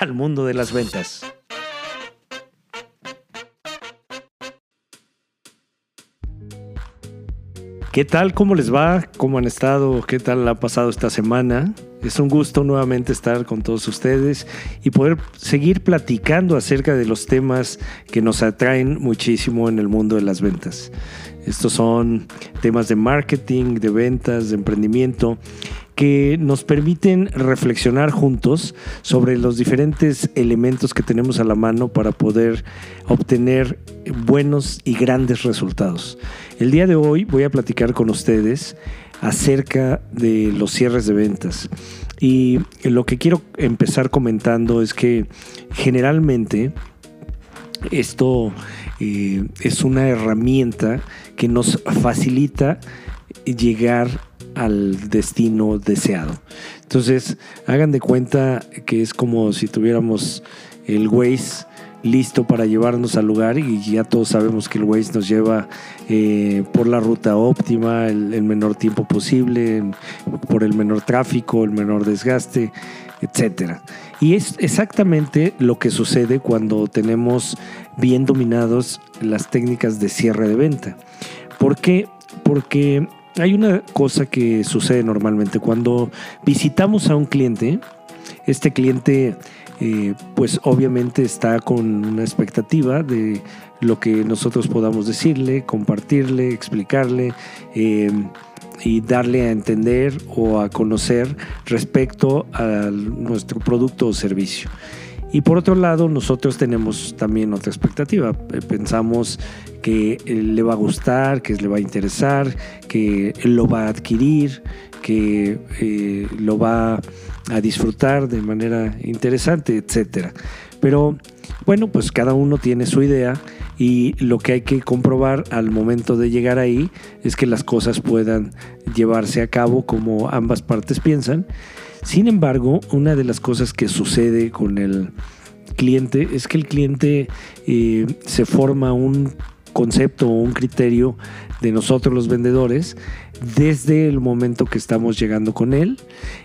al mundo de las ventas. ¿Qué tal? ¿Cómo les va? ¿Cómo han estado? ¿Qué tal ha pasado esta semana? Es un gusto nuevamente estar con todos ustedes y poder seguir platicando acerca de los temas que nos atraen muchísimo en el mundo de las ventas. Estos son temas de marketing, de ventas, de emprendimiento que nos permiten reflexionar juntos sobre los diferentes elementos que tenemos a la mano para poder obtener buenos y grandes resultados. El día de hoy voy a platicar con ustedes acerca de los cierres de ventas. Y lo que quiero empezar comentando es que generalmente esto eh, es una herramienta que nos facilita llegar al destino deseado. Entonces, hagan de cuenta que es como si tuviéramos el Waze listo para llevarnos al lugar y ya todos sabemos que el Waze nos lleva eh, por la ruta óptima, el, el, menor tiempo posible, por el menor tráfico, el menor desgaste, etc. Y es exactamente lo que sucede cuando tenemos bien dominados las técnicas de cierre de venta. ¿Por qué? Porque hay una cosa que sucede normalmente cuando visitamos a un cliente, este cliente eh, pues obviamente está con una expectativa de lo que nosotros podamos decirle, compartirle, explicarle eh, y darle a entender o a conocer respecto a nuestro producto o servicio. Y por otro lado, nosotros tenemos también otra expectativa. Pensamos que le va a gustar, que le va a interesar, que lo va a adquirir, que eh, lo va a disfrutar de manera interesante, etc. Pero bueno, pues cada uno tiene su idea y lo que hay que comprobar al momento de llegar ahí es que las cosas puedan llevarse a cabo como ambas partes piensan sin embargo, una de las cosas que sucede con el cliente es que el cliente eh, se forma un concepto o un criterio de nosotros los vendedores desde el momento que estamos llegando con él,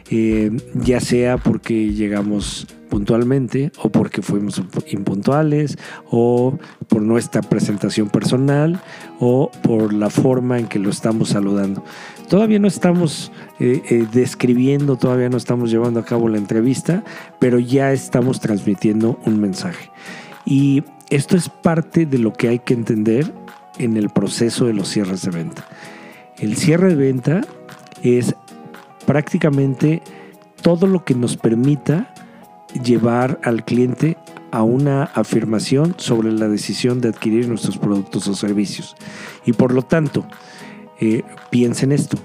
eh, ya sea porque llegamos puntualmente o porque fuimos impuntuales o por nuestra presentación personal o por la forma en que lo estamos saludando. Todavía no estamos eh, eh, describiendo, todavía no estamos llevando a cabo la entrevista, pero ya estamos transmitiendo un mensaje. Y esto es parte de lo que hay que entender en el proceso de los cierres de venta. El cierre de venta es prácticamente todo lo que nos permita llevar al cliente a una afirmación sobre la decisión de adquirir nuestros productos o servicios. Y por lo tanto, eh, piensen esto,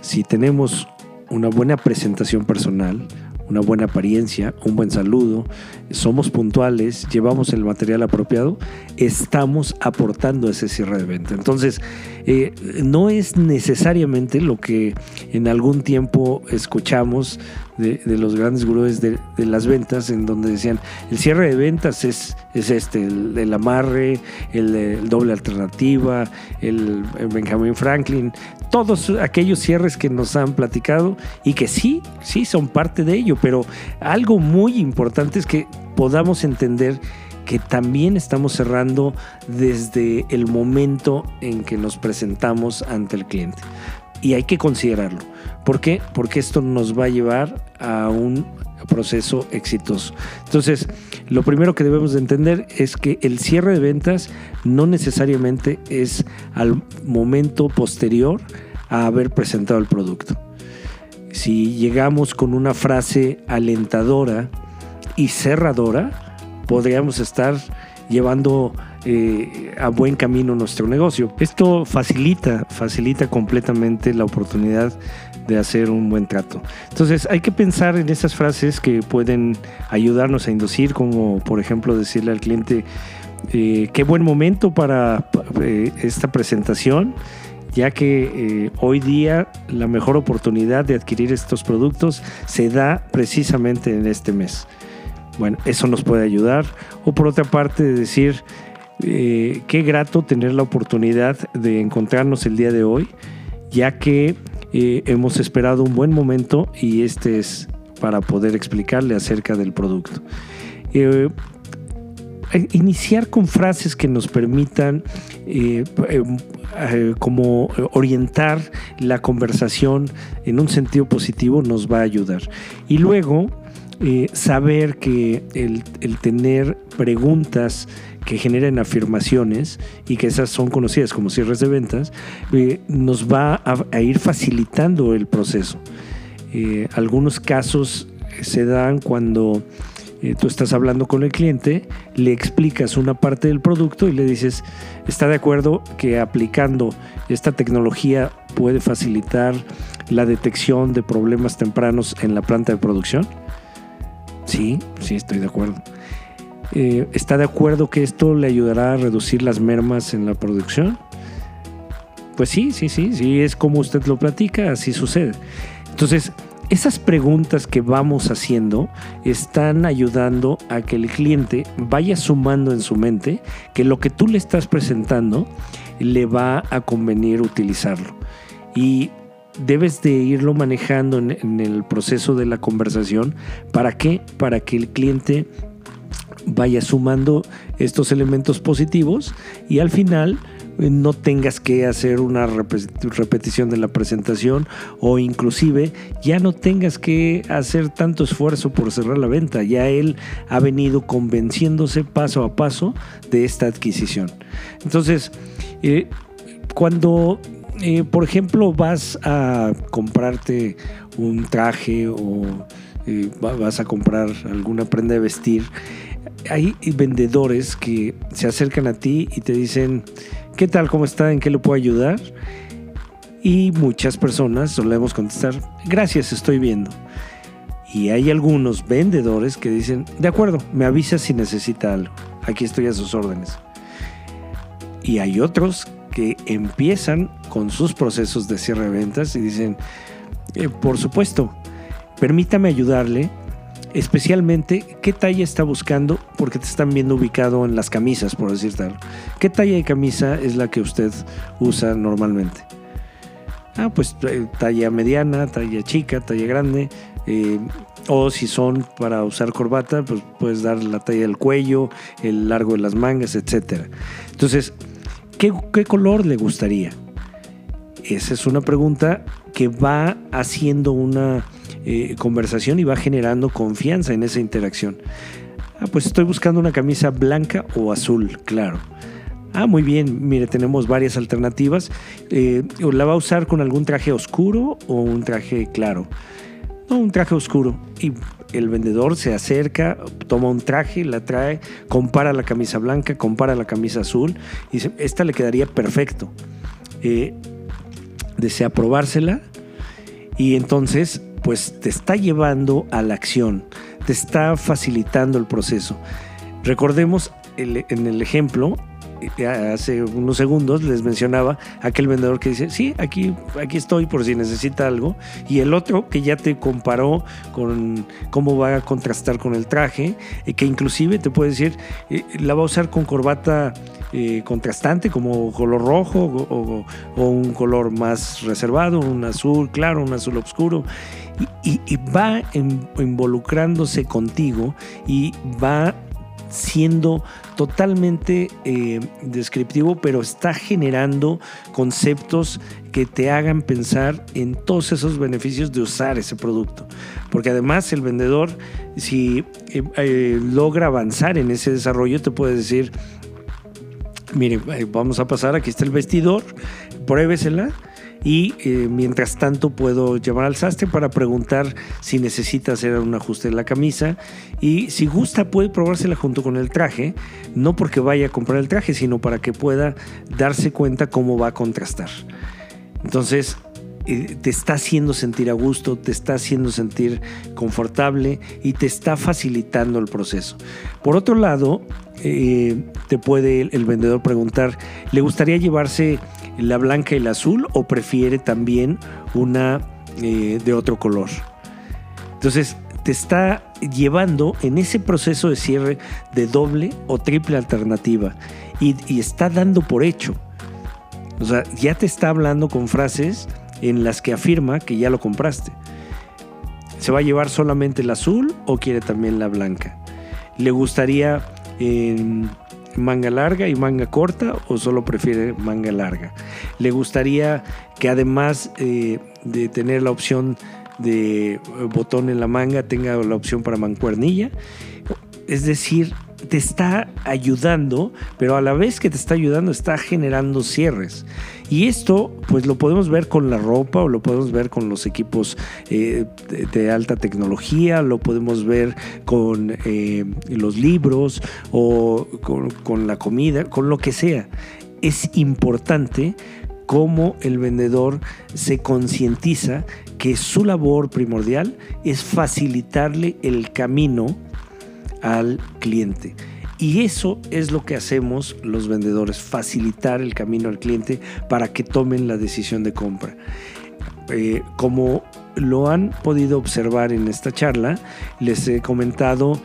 si tenemos una buena presentación personal, una buena apariencia, un buen saludo, somos puntuales, llevamos el material apropiado, estamos aportando ese cierre de venta. Entonces, eh, no es necesariamente lo que en algún tiempo escuchamos de, los grandes gurúes de, las ventas, en donde decían, el cierre de ventas es, es este, el, amarre, el, doble alternativa, el, el Benjamin Franklin, todos aquellos cierres que nos han platicado y que sí, sí son parte de ello, pero algo muy importante es que podamos entender que también estamos cerrando desde el momento en que nos presentamos ante el cliente. Y hay que considerarlo. ¿Por qué? Porque esto nos va a llevar a un proceso exitoso. Entonces, lo primero que debemos de entender es que el cierre de ventas no necesariamente es al momento posterior a haber presentado el producto. Si llegamos con una frase alentadora y cerradora, podríamos estar llevando eh, a buen camino nuestro negocio. Esto facilita, facilita completamente la oportunidad de hacer un buen trato. Entonces hay que pensar en esas frases que pueden ayudarnos a inducir, como por ejemplo decirle al cliente, eh, qué buen momento para eh, esta presentación, ya que hoy día la mejor oportunidad de adquirir estos productos se da precisamente en este mes. Bueno, eso nos puede ayudar. O por otra parte, decir, eh, qué grato tener la oportunidad de encontrarnos el día de hoy, ya que eh, hemos esperado un buen momento y este es para poder explicarle acerca del producto. Eh, iniciar con frases que nos permitan como orientar la conversación en un sentido positivo nos va a ayudar. Y luego saber que el, el tener preguntas que generen afirmaciones y que esas son conocidas como cierres de ventas, eh, nos va a, ir facilitando el proceso. Eh, algunos casos se dan cuando eh, tú estás hablando con el cliente, le explicas una parte del producto y le dices, ¿está de acuerdo que aplicando esta tecnología puede facilitar la detección de problemas tempranos en la planta de producción? Sí, sí, estoy de acuerdo. Eh, ¿Está de acuerdo que esto le ayudará a reducir las mermas en la producción? Pues sí, sí, sí, sí, es como usted lo platica, así sucede. Entonces, esas preguntas que vamos haciendo están ayudando a que el cliente vaya sumando en su mente que lo que tú le estás presentando le va a convenir utilizarlo. Y debes de irlo manejando en, el proceso de la conversación. ¿Para qué? Para que el cliente vaya sumando estos elementos positivos y al final eh, no tengas que hacer una repetición de la presentación o inclusive ya no tengas que hacer tanto esfuerzo por cerrar la venta. Ya él ha venido convenciéndose paso a paso de esta adquisición. Entonces, eh, cuando, eh, por ejemplo, vas a comprarte un traje o vas a comprar alguna prenda de vestir, hay vendedores que se acercan a ti y te dicen, ¿qué tal? ¿Cómo está? ¿En qué le puedo ayudar? Y muchas personas solemos contestar, gracias, estoy viendo. Y hay algunos vendedores que dicen, de acuerdo, me avisa si necesita algo. Aquí estoy a sus órdenes. Y hay otros que empiezan con sus procesos de cierre de ventas y dicen, eh, por supuesto, permítame ayudarle especialmente qué talla está buscando, porque te están viendo ubicado en las camisas, por decir tal. ¿Qué talla de camisa es la que usted usa normalmente? Ah, pues eh, talla mediana, talla chica, talla grande. Eh, o si son para usar corbata, pues puedes dar la talla del cuello, el largo de las mangas, etc. Entonces, ¿qué, color le gustaría? Esa es una pregunta que va haciendo una eh, conversación y va generando confianza en esa interacción. Ah, pues estoy buscando una camisa blanca o azul, claro. Ah, muy bien, mire, tenemos varias alternativas. Eh, ¿La va a usar con algún traje oscuro o un traje claro? Un traje oscuro. Y el vendedor se acerca, toma un traje, la trae, compara la camisa blanca, compara la camisa azul y dice, esta le quedaría perfecto. Eh, desea probársela y entonces pues te está llevando a la acción, te está facilitando el proceso. Recordemos en el ejemplo, hace unos segundos les mencionaba aquel vendedor que dice, sí, aquí, aquí estoy por si necesita algo, y el otro que ya te comparó con cómo va a contrastar con el traje, y que inclusive te puede decir, eh, la va a usar con corbata eh, contrastante como color rojo o, un color más reservado, un azul claro, un azul oscuro, y, va involucrándose contigo y va siendo totalmente eh, descriptivo, pero está generando conceptos que te hagan pensar en todos esos beneficios de usar ese producto. Porque además el vendedor, si eh, logra avanzar en ese desarrollo, te puede decir, mire, vamos a pasar, aquí está el vestidor, pruébesela y eh, mientras tanto puedo llamar al sastre para preguntar si necesita hacer un ajuste de la camisa y si gusta puede probársela junto con el traje, no porque vaya a comprar el traje, sino para que pueda darse cuenta cómo va a contrastar. Entonces, eh, te está haciendo sentir a gusto, te está haciendo sentir confortable y te está facilitando el proceso. Por otro lado, eh, te puede el, vendedor preguntar, ¿le gustaría llevarse la blanca y la azul o prefiere también una eh, de otro color? Entonces, te está llevando en ese proceso de cierre de doble o triple alternativa y, está dando por hecho. O sea, ya te está hablando con frases en las que afirma que ya lo compraste. ¿Se va a llevar solamente el azul o quiere también la blanca? ¿Le gustaría en manga larga y manga corta o solo prefiere manga larga? ¿Le gustaría que además eh, de tener la opción de botón en la manga tenga la opción para mancuernilla? Es decir, te está ayudando, pero a la vez que te está ayudando está generando cierres. Y esto pues lo podemos ver con la ropa o lo podemos ver con los equipos eh, de, alta tecnología, lo podemos ver con eh, los libros o con, con la comida, con lo que sea. Es importante cómo el vendedor se concientiza que su labor primordial es facilitarle el camino al cliente. Y eso es lo que hacemos los vendedores, facilitar el camino al cliente para que tomen la decisión de compra. Eh, como lo han podido observar en esta charla, les he comentado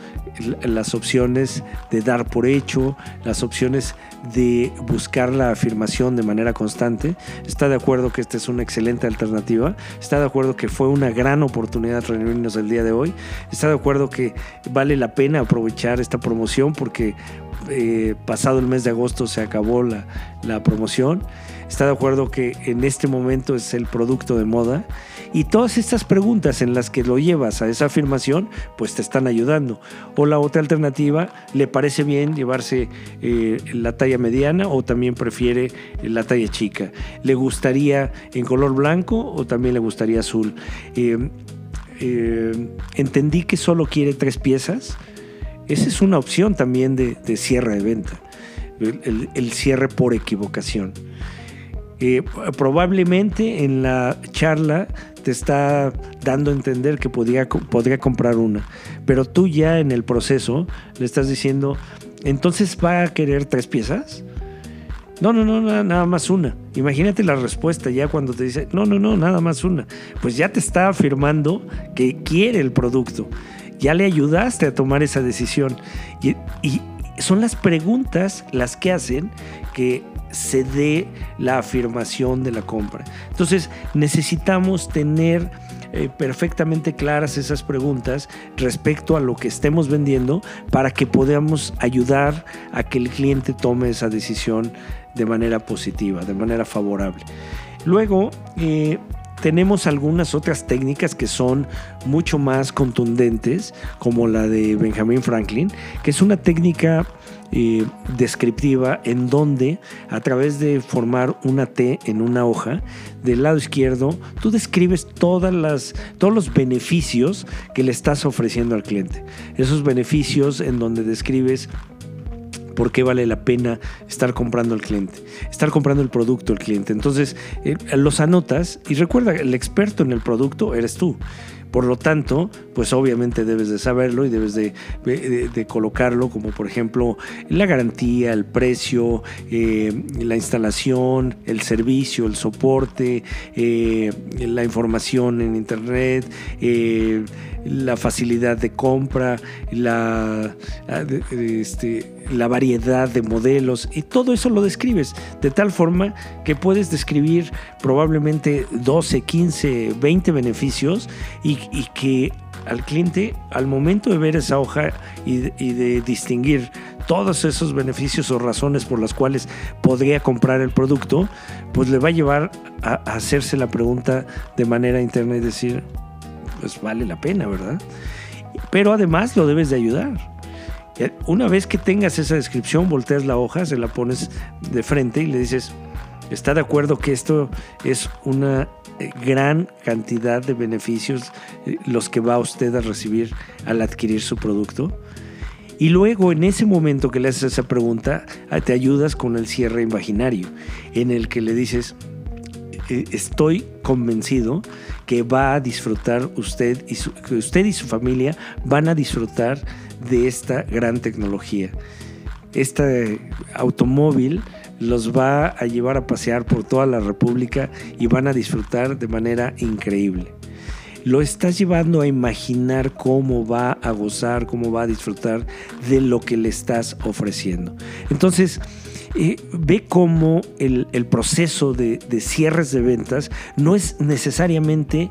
las opciones de dar por hecho, las opciones de buscar la afirmación de manera constante. Está de acuerdo que esta es una excelente alternativa. Está de acuerdo que fue una gran oportunidad reunirnos el día de hoy. Está de acuerdo que vale la pena aprovechar esta promoción porque eh, pasado el mes de agosto se acabó la, la promoción. Está de acuerdo que en este momento es el producto de moda y todas estas preguntas en las que lo llevas a esa afirmación, pues te están ayudando. O la otra alternativa, ¿le parece bien llevarse eh, la talla mediana o también prefiere la talla chica? ¿Le gustaría en color blanco o también le gustaría azul? Eh, eh, entendí que solo quiere tres piezas. Esa es una opción también de, cierre de venta, el cierre por equivocación. Eh, probablemente en la charla te está dando a entender que podría, podría comprar una, pero tú ya en el proceso le estás diciendo, entonces va a querer tres piezas. No, no, no, nada más una. Imagínate la respuesta ya cuando te dice, no, no, no, nada más una. Pues ya te está afirmando que quiere el producto. Ya le ayudaste a tomar esa decisión. Y son las preguntas las que hacen que se dé la afirmación de la compra. Entonces necesitamos tener eh, perfectamente claras esas preguntas respecto a lo que estemos vendiendo para que podamos ayudar a que el cliente tome esa decisión de manera positiva, de manera favorable. Luego, eh, tenemos algunas otras técnicas que son mucho más contundentes, como la de Benjamin Franklin, que es una técnica descriptiva en donde a través de formar una T en una hoja, del lado izquierdo, tú describes todas las, todos los beneficios que le estás ofreciendo al cliente. Esos beneficios en donde describes por qué vale la pena estar comprando al cliente, estar comprando el producto al cliente. Entonces, eh, los anotas y recuerda, el experto en el producto eres tú. Por lo tanto, pues obviamente debes de saberlo y debes de, colocarlo como por ejemplo la garantía, el precio, eh, la instalación, el servicio, el soporte, eh, la información en internet, eh, la facilidad de compra, la, este, la variedad de modelos y todo eso lo describes de tal forma que puedes describir probablemente 12, 15, 20 beneficios y, que al cliente al momento de ver esa hoja y, de distinguir todos esos beneficios o razones por las cuales podría comprar el producto, pues le va a llevar a hacerse la pregunta de manera interna y decir, pues vale la pena, ¿verdad? Pero además lo debes de ayudar. Una vez que tengas esa descripción, volteas la hoja, se la pones de frente y le dices, ¿Está de acuerdo que esto es una eh, gran cantidad de beneficios eh, los que va usted a recibir al adquirir su producto? Y luego, en ese momento que le haces esa pregunta, ah, te ayudas con el cierre imaginario, en el que le dices, eh, estoy convencido que va a disfrutar usted y su, usted y su familia van a disfrutar de esta gran tecnología. Este automóvil los va a llevar a pasear por toda la República y van a disfrutar de manera increíble. Lo estás llevando a imaginar cómo va a gozar, cómo va a disfrutar de lo que le estás ofreciendo. Entonces, eh, ve cómo el, proceso de, de, cierres de ventas no es necesariamente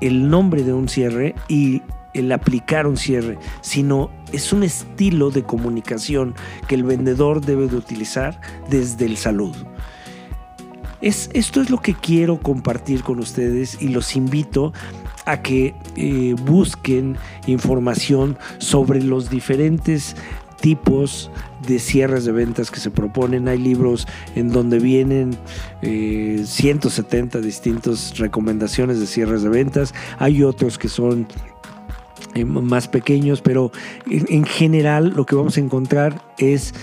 el nombre de un cierre y el aplicar un cierre, sino es un estilo de comunicación que el vendedor debe de utilizar desde el saludo. Es, esto es lo que quiero compartir con ustedes y los invito a que eh, busquen información sobre los diferentes tipos de cierres de ventas que se proponen. Hay libros en donde vienen 170 eh, distintas recomendaciones de cierres de ventas. Hay otros que son más pequeños, pero en general lo que vamos a encontrar es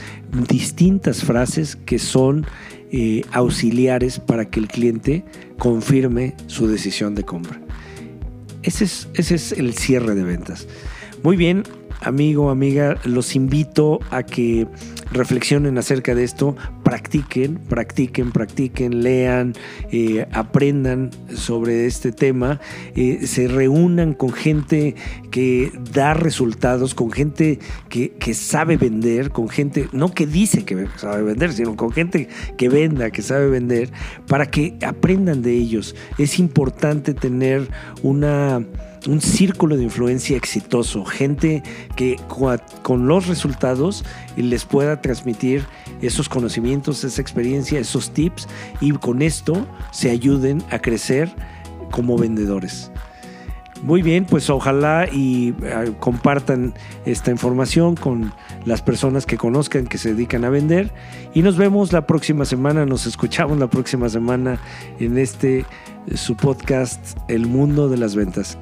distintas frases que son eh, auxiliares para que el cliente confirme su decisión de compra. Ese es, ese es el cierre de ventas. Muy bien, amigo, amiga, los invito a que reflexionen acerca de esto, practiquen, practiquen, practiquen, lean, eh, aprendan sobre este tema, eh, se reúnan con gente que da resultados, con gente que, que, sabe vender, con gente, no que dice que sabe vender, sino con gente que venda, que sabe vender, para que aprendan de ellos. Es importante tener una un círculo de influencia exitoso, gente que con los resultados les pueda transmitir esos conocimientos, esa experiencia, esos tips y con esto se ayuden a crecer como vendedores. Muy bien, pues ojalá y eh, compartan esta información con las personas que conozcan que se dedican a vender y nos vemos la próxima semana, nos escuchamos la próxima semana en este su podcast El mundo de las ventas.